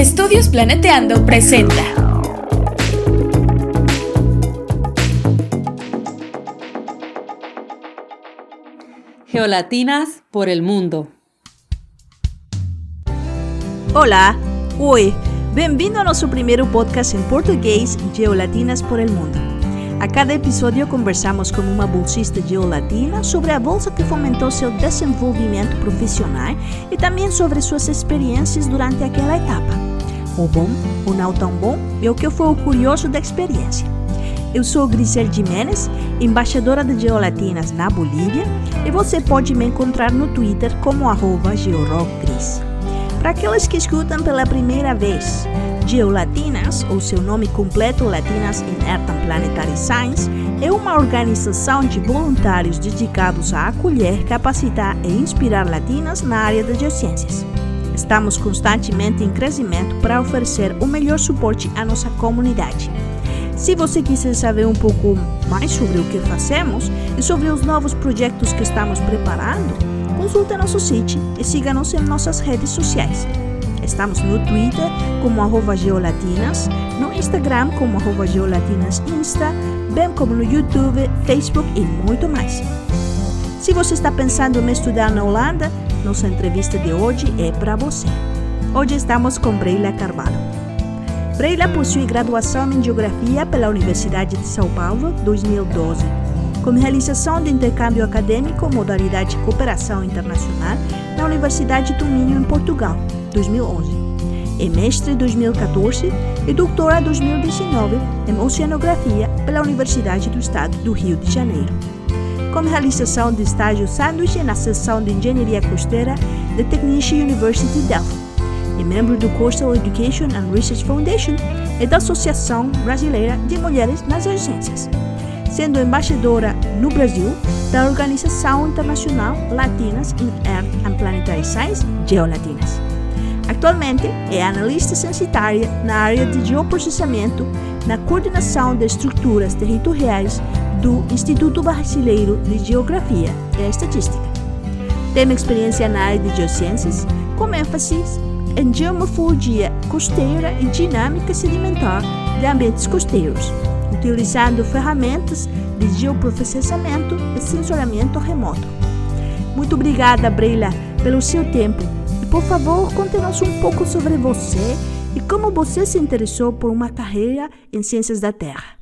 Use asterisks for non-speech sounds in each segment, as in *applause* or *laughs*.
Estudios Planeteando presenta. Geolatinas por el mundo. Olá, oi, bem-vindo ao nosso primeiro podcast em português Geolatinas por el mundo. A cada episódio conversamos com uma bolsista geolatina sobre a bolsa que fomentou seu desenvolvimento profissional e também sobre suas experiências durante aquela etapa. O bom, o não tão bom e o que foi o curioso da experiência. Eu sou Grisel Jimenez, embaixadora de Geolatinas na Bolívia, e você pode me encontrar no Twitter como georockgris. Para aqueles que escutam pela primeira vez, Geolatinas, ou seu nome completo Latinas in Earth and Planetary Science, é uma organização de voluntários dedicados a acolher, capacitar e inspirar latinas na área das geociências. Estamos constantemente em crescimento para oferecer o melhor suporte à nossa comunidade. Se você quiser saber um pouco mais sobre o que fazemos e sobre os novos projetos que estamos preparando, consulte nosso site e siga-nos em nossas redes sociais. Estamos no Twitter como arroba geolatinas, no Instagram como arroba geolatinas insta, bem como no YouTube, Facebook e muito mais. Se você está pensando em estudar na Holanda, nossa entrevista de hoje é para você. Hoje estamos com Breila Carvalho. Breila possui graduação em Geografia pela Universidade de São Paulo 2012, com realização de intercâmbio acadêmico modalidade Cooperação Internacional na Universidade do Minho em Portugal 2011. É mestre 2014 e doutora 2019 em Oceanografia pela Universidade do Estado do Rio de Janeiro. Com realização de estágio sanduíche na seção de Engenharia Costeira da Technische University Delft. É membro do Coastal Education and Research Foundation e da Associação Brasileira de Mulheres nas Ciências, sendo embaixadora no Brasil da Organização Internacional Latinas in Earth and Planetary Science, Geolatinas. Atualmente é analista censitária na área de geoprocessamento na coordenação de estruturas territoriais do Instituto Brasileiro de Geografia e Estatística. Tem experiência na área de geociências, com ênfase em geomorfologia costeira e dinâmica sedimentar de ambientes costeiros, utilizando ferramentas de geoprocessamento e sensoriamento remoto. Muito obrigada, Breila, pelo seu tempo por favor, conte-nos um pouco sobre você e como você se interessou por uma carreira em Ciências da Terra.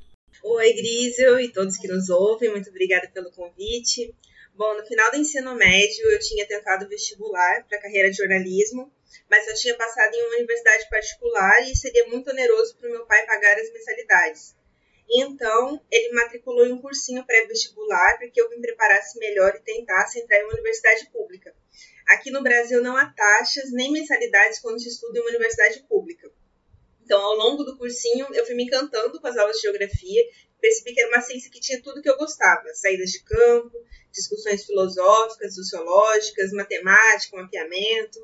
Oi, Grisel e todos que nos ouvem, muito obrigada pelo convite. Bom, no final do ensino médio, eu tinha tentado vestibular para a carreira de jornalismo, mas eu tinha passado em uma universidade particular e seria muito oneroso para o meu pai pagar as mensalidades. Então, ele matriculou em um cursinho pré-vestibular para que eu me preparasse melhor e tentasse entrar em uma universidade pública. Aqui no Brasil não há taxas nem mensalidades quando se estuda em uma universidade pública. Então, ao longo do cursinho, eu fui me encantando com as aulas de geografia, percebi que era uma ciência que tinha tudo que eu gostava: saídas de campo, discussões filosóficas, sociológicas, matemática, mapeamento.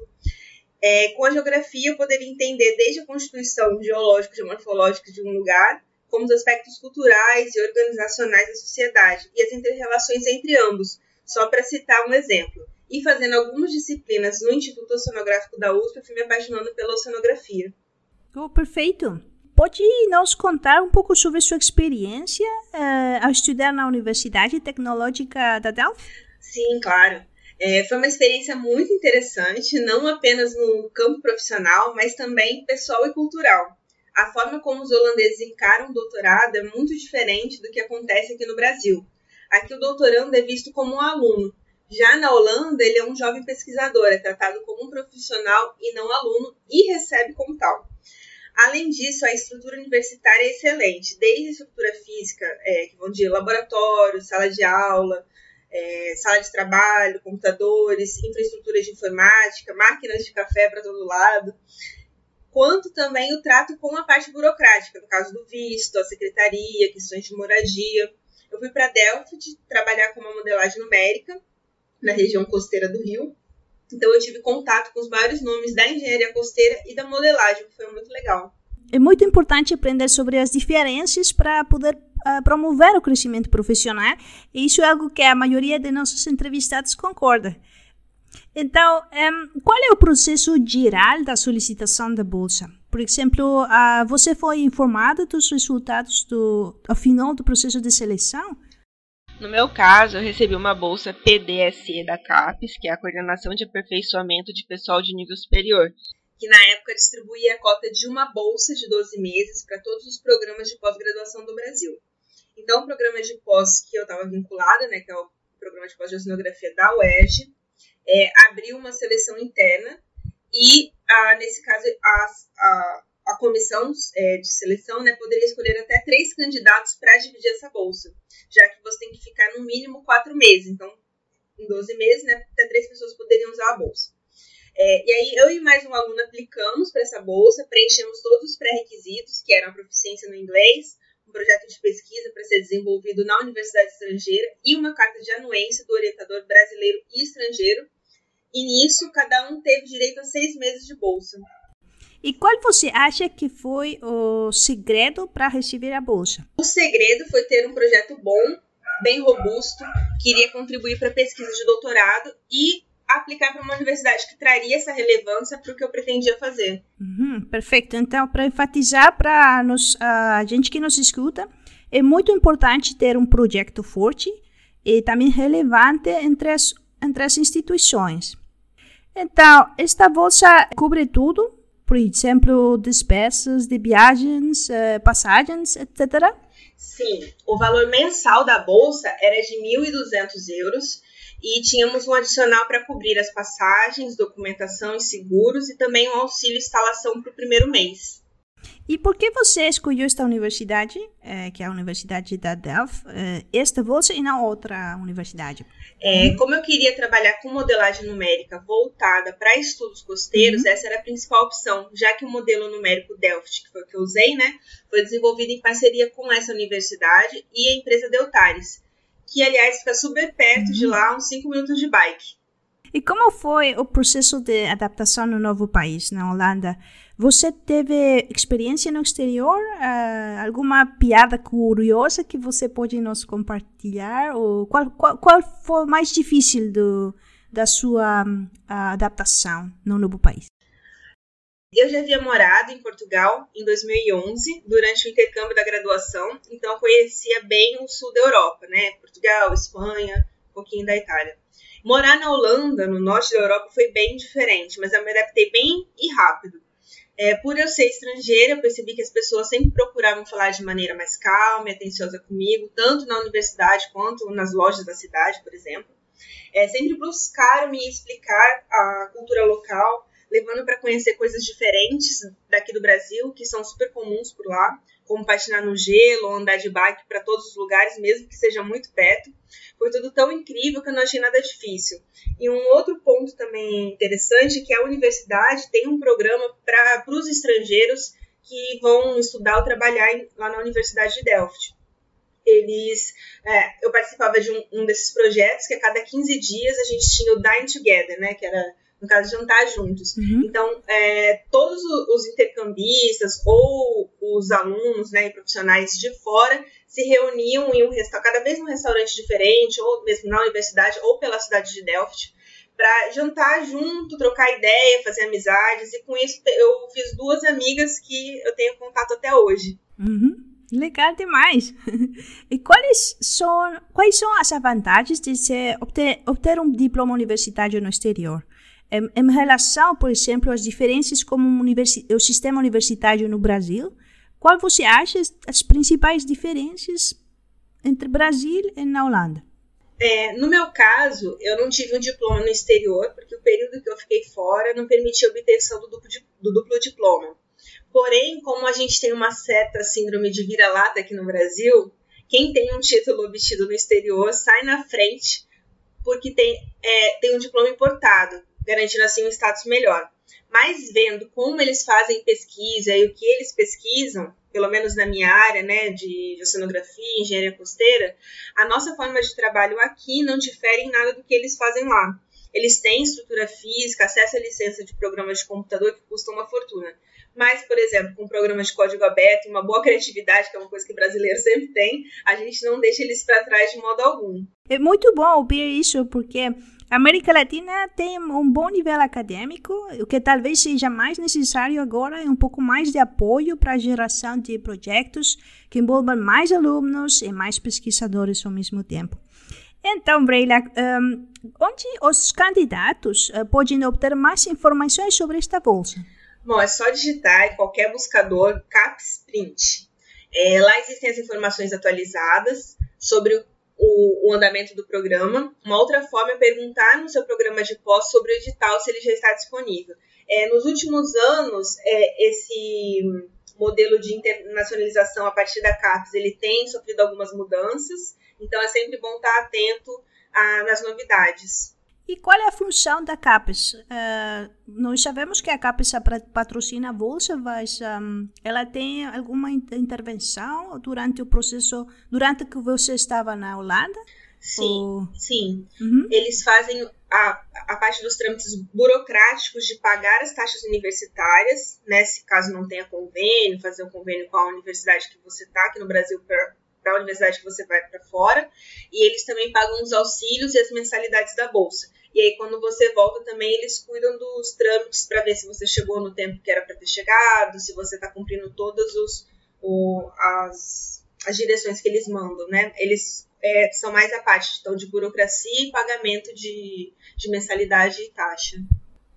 É, com a geografia, eu poderia entender desde a constituição geológica e morfológica de um lugar, como os aspectos culturais e organizacionais da sociedade e as interrelações entre ambos, só para citar um exemplo e fazendo algumas disciplinas no Instituto Oceanográfico da USP, eu fui me apaixonando pela oceanografia. Oh, perfeito. Pode nos contar um pouco sobre sua experiência uh, ao estudar na Universidade Tecnológica da Delft? Sim, claro. É, foi uma experiência muito interessante, não apenas no campo profissional, mas também pessoal e cultural. A forma como os holandeses encaram o doutorado é muito diferente do que acontece aqui no Brasil. Aqui o doutorando é visto como um aluno, já na Holanda, ele é um jovem pesquisador, é tratado como um profissional e não aluno e recebe como tal. Além disso, a estrutura universitária é excelente, desde a estrutura física, é, que vão de laboratório, sala de aula, é, sala de trabalho, computadores, infraestrutura de informática, máquinas de café para todo lado, quanto também o trato com a parte burocrática, no caso do visto, a secretaria, questões de moradia. Eu fui para Delft trabalhar com uma modelagem numérica na região costeira do Rio. Então eu tive contato com os vários nomes da engenharia costeira e da modelagem, que foi muito legal. É muito importante aprender sobre as diferenças para poder uh, promover o crescimento profissional, e isso é algo que a maioria de nossos entrevistados concorda. Então, um, qual é o processo geral da solicitação da bolsa? Por exemplo, uh, você foi informado dos resultados do ao final do processo de seleção? No meu caso, eu recebi uma bolsa PDSE da CAPES, que é a Coordenação de Aperfeiçoamento de Pessoal de Nível Superior, que na época distribuía a cota de uma bolsa de 12 meses para todos os programas de pós-graduação do Brasil. Então, o programa de pós que eu estava vinculada, né, que é o programa de pós-oceanografia da UERJ, é, abriu uma seleção interna e, ah, nesse caso, a, a, a comissão é, de seleção né, poderia escolher até três candidatos para dividir essa bolsa, já que você tem que ficar no mínimo quatro meses. Então, em 12 meses, né, até três pessoas poderiam usar a bolsa. É, e aí, eu e mais um aluno aplicamos para essa bolsa, preenchemos todos os pré-requisitos, que eram a proficiência no inglês, um projeto de pesquisa para ser desenvolvido na universidade estrangeira e uma carta de anuência do orientador brasileiro e estrangeiro. E nisso, cada um teve direito a seis meses de bolsa. E qual você acha que foi o segredo para receber a bolsa? O segredo foi ter um projeto bom, bem robusto, que iria contribuir para a pesquisa de doutorado e aplicar para uma universidade que traria essa relevância para o que eu pretendia fazer. Uhum, perfeito. Então, para enfatizar para a gente que nos escuta, é muito importante ter um projeto forte e também relevante entre as, entre as instituições. Então, esta bolsa cobre tudo, por exemplo, despesas de viagens, eh, passagens, etc. Sim, o valor mensal da bolsa era de 1.200 euros e tínhamos um adicional para cobrir as passagens, documentação e seguros e também um auxílio instalação para o primeiro mês. E por que você escolheu esta universidade, é, que é a Universidade da Delft, é, esta bolsa e não outra universidade? É, como eu queria trabalhar com modelagem numérica voltada para estudos costeiros, uhum. essa era a principal opção, já que o modelo numérico Delft, que foi o que eu usei, né, foi desenvolvido em parceria com essa universidade e a empresa Deltares, que aliás fica super perto de uhum. lá, uns 5 minutos de bike. E como foi o processo de adaptação no novo país, na Holanda? Você teve experiência no exterior? Uh, alguma piada curiosa que você pode nos compartilhar? Ou qual, qual, qual foi mais difícil do, da sua uh, adaptação no novo país? Eu já havia morado em Portugal em 2011, durante o intercâmbio da graduação, então eu conhecia bem o sul da Europa, né? Portugal, Espanha, um pouquinho da Itália. Morar na Holanda, no norte da Europa, foi bem diferente, mas eu me adaptei bem e rápido. É, por eu ser estrangeira, eu percebi que as pessoas sempre procuravam falar de maneira mais calma e atenciosa comigo, tanto na universidade quanto nas lojas da cidade, por exemplo. É, sempre buscaram me explicar a cultura local, levando para conhecer coisas diferentes daqui do Brasil, que são super comuns por lá, como patinar no gelo andar de bike para todos os lugares, mesmo que seja muito perto. Foi tudo tão incrível que eu não achei nada difícil. E um outro ponto também interessante é que a universidade tem um programa para os estrangeiros que vão estudar ou trabalhar em, lá na Universidade de Delft. Eles, é, eu participava de um, um, desses projetos que a cada 15 dias a gente tinha o Dine Together, né, que era no caso, jantar juntos. Uhum. Então, é, todos os intercambistas ou os alunos né, e profissionais de fora se reuniam em um restaurante, cada vez um restaurante diferente, ou mesmo na universidade, ou pela cidade de Delft, para jantar junto, trocar ideia, fazer amizades. E com isso eu fiz duas amigas que eu tenho contato até hoje. Uhum. Legal demais. *laughs* E quais são, quais são as vantagens de se obter, obter um diploma universitário no exterior? Em, relação, por exemplo, às diferenças como o sistema universitário no Brasil, qual você acha as principais diferenças entre Brasil e na Holanda? É, no meu caso, eu não tive um diploma no exterior, porque o período que eu fiquei fora não permitia a obtenção do duplo, do duplo diploma. Porém, como a gente tem uma certa síndrome de vira-lata aqui no Brasil, quem tem um título obtido no exterior sai na frente porque tem, é, tem um diploma importado garantindo assim um status melhor. Mas vendo como eles fazem pesquisa e o que eles pesquisam, pelo menos na minha área, né, de oceanografia, engenharia costeira, a nossa forma de trabalho aqui não difere em nada do que eles fazem lá. Eles têm estrutura física, acesso à licença de programas de computador que custam uma fortuna. Mas, por exemplo, com programas de código aberto e uma boa criatividade, que é uma coisa que brasileiro *laughs* sempre tem, a gente não deixa eles para trás de modo algum. É muito bom ouvir isso, porque América Latina tem um bom nível acadêmico, o que talvez seja mais necessário agora é um pouco mais de apoio para a geração de projetos que envolvam mais alunos e mais pesquisadores ao mesmo tempo. Então, Breila, um, onde os candidatos uh, podem obter mais informações sobre esta bolsa? Bom, é só digitar em qualquer buscador CAPS Print. É, lá existem as informações atualizadas sobre o, o, andamento do programa. Uma outra forma é perguntar no seu programa de pós sobre o edital se ele já está disponível. É, nos últimos anos, é, esse modelo de internacionalização a partir da CAPES ele tem sofrido algumas mudanças, então é sempre bom estar atento a, nas novidades. E qual é a função da CAPES? Uh, nós sabemos que a CAPES patrocina a bolsa, mas um, ela tem alguma intervenção durante o processo, durante que você estava na Holanda? Sim, Ou... sim. Uhum. Eles fazem a, a parte dos trâmites burocráticos de pagar as taxas universitárias, né? Se caso não tenha convênio, fazer um convênio com a universidade que você está aqui no Brasil para a universidade que você vai para fora, e eles também pagam os auxílios e as mensalidades da bolsa. E aí, quando você volta também, eles cuidam dos trâmites para ver se você chegou no tempo que era para ter chegado, se você está cumprindo todas os, o, as, as direções que eles mandam, né? Eles é, são mais a parte então, de burocracia e pagamento de, de mensalidade e taxa.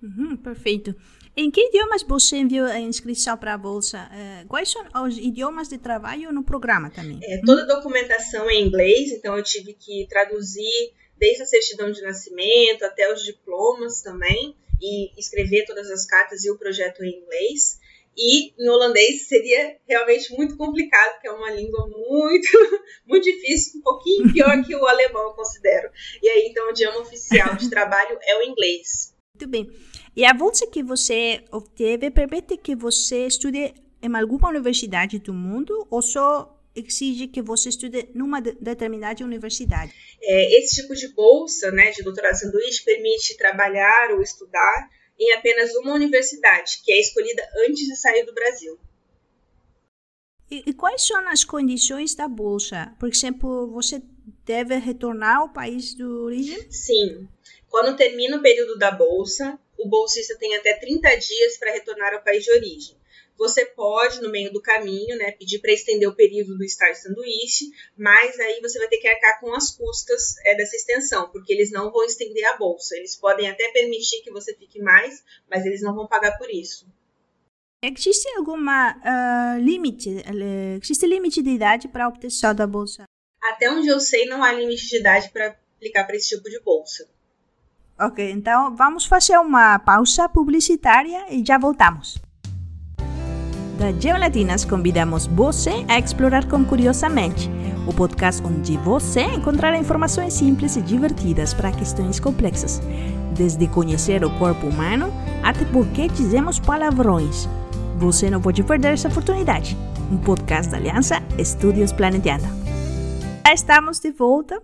Uhum, perfeito. Em que idiomas você enviou a inscrição para a bolsa? É, quais são os idiomas de trabalho no programa também? É, toda a documentação é em inglês, então eu tive que traduzir desde a certidão de nascimento até os diplomas também, e escrever todas as cartas e o projeto em inglês. E em holandês seria realmente muito complicado, porque é uma língua muito, *laughs* muito difícil, um pouquinho pior que o alemão, eu considero. E aí, então, o idioma oficial de *laughs* trabalho é o inglês. Muito bem. E a bolsa que você obteve permite que você estude em alguma universidade do mundo ou só exige que você estude numa de determinada universidade? É, esse tipo de bolsa, né, de doutorado sanduíche, permite trabalhar ou estudar em apenas uma universidade, que é escolhida antes de sair do Brasil. E, e quais são as condições da bolsa? Por exemplo, você deve retornar ao país de origem? Sim. Quando termina o período da bolsa, o bolsista tem até 30 dias para retornar ao país de origem. Você pode, no meio do caminho, né, pedir para estender o período do estágio sanduíche, mas aí você vai ter que arcar com as custas é, dessa extensão, porque eles não vão estender a bolsa. Eles podem até permitir que você fique mais, mas eles não vão pagar por isso. Existe alguma uh, limite? Uh, existe limite de idade para a obtenção da bolsa? Até onde eu sei, não há limite de idade para aplicar para esse tipo de bolsa. Ok, então vamos fazer uma pausa publicitária e já voltamos. Da Geolatinas convidamos você a explorar com Curiosamente, o podcast onde você encontrará informações simples e divertidas para questões complexas, desde conhecer o corpo humano até por que dizemos palavrões. Você não pode perder essa oportunidade. Um podcast da Aliança Estúdios Planeteando. Já estamos de volta.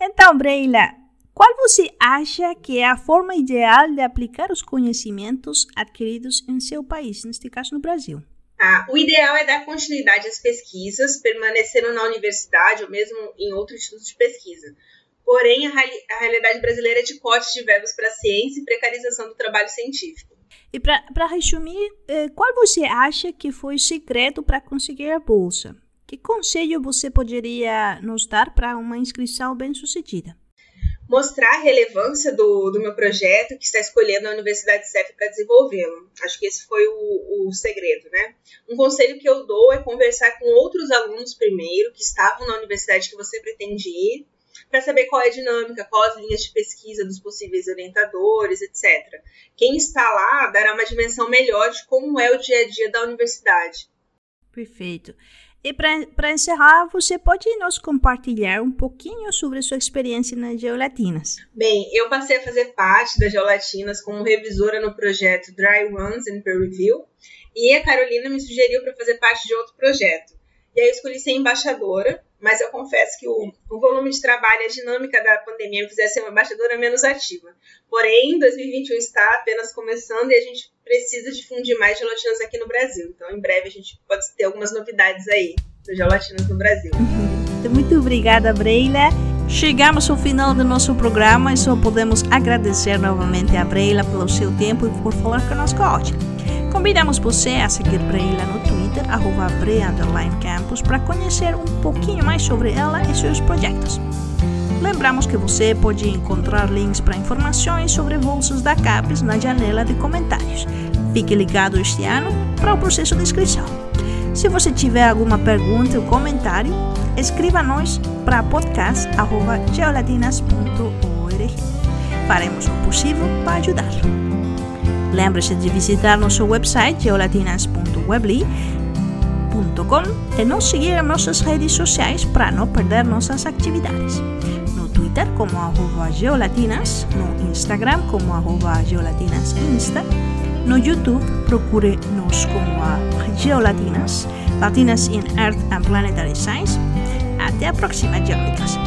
Então, Breila, qual você acha que é a forma ideal de aplicar os conhecimentos adquiridos em seu país, neste caso no Brasil? Ah, o ideal é dar continuidade às pesquisas, permanecendo na universidade ou mesmo em outro instituto de pesquisa. Porém, a, a realidade brasileira é de corte de verbos para a ciência e precarização do trabalho científico. E para resumir, eh, qual você acha que foi o segredo para conseguir a bolsa? Que conselho você poderia nos dar para uma inscrição bem-sucedida? Mostrar a relevância do, do meu projeto que está escolhendo a Universidade CEF para desenvolvê-lo. Acho que esse foi o, o segredo, né? Um conselho que eu dou é conversar com outros alunos primeiro que estavam na universidade que você pretende ir, para saber qual é a dinâmica, quais as linhas de pesquisa dos possíveis orientadores, etc. Quem está lá dará uma dimensão melhor de como é o dia a dia da universidade. Perfeito. E para encerrar, você pode nos compartilhar um pouquinho sobre sua experiência nas Geolatinas? Bem, eu passei a fazer parte das Geolatinas como revisora no projeto Dry Runs and Peer Review e a Carolina me sugeriu para fazer parte de outro projeto. E aí eu escolhi ser embaixadora, mas eu confesso que o, o volume de trabalho e a dinâmica da pandemia me fizesse ser uma embaixadora menos ativa. Porém, 2021 está apenas começando e a gente precisa difundir mais gelatinas aqui no Brasil. Então, em breve, a gente pode ter algumas novidades aí das gelatinas no Brasil. Muito obrigada, Breila. Chegamos ao final do nosso programa e só podemos agradecer novamente a Breila pelo seu tempo e por falar conosco hoje. Convidamos você a seguir Breila no Twitter, arroba Campus, para conhecer um pouquinho mais sobre ela e seus projetos. Lembramos que você pode encontrar links para informações sobre bolsas da CAPES na janela de comentários. Fique ligado este ano para o processo de inscrição. Se você tiver alguma pergunta ou comentário, escreva-nos para podcast.geolatinas.org. Faremos o possível para ajudar. Lembre-se de visitar nosso website geolatinas.webly.com e nos seguir nossas redes sociais para não perder nossas atividades. No Twitter como arroba geolatinas, no Instagram como arroba geolatinasinsta, no YouTube procure-nos como a Geolatinas, Latinas in Earth and Planetary Science. Até a próxima, geólicas!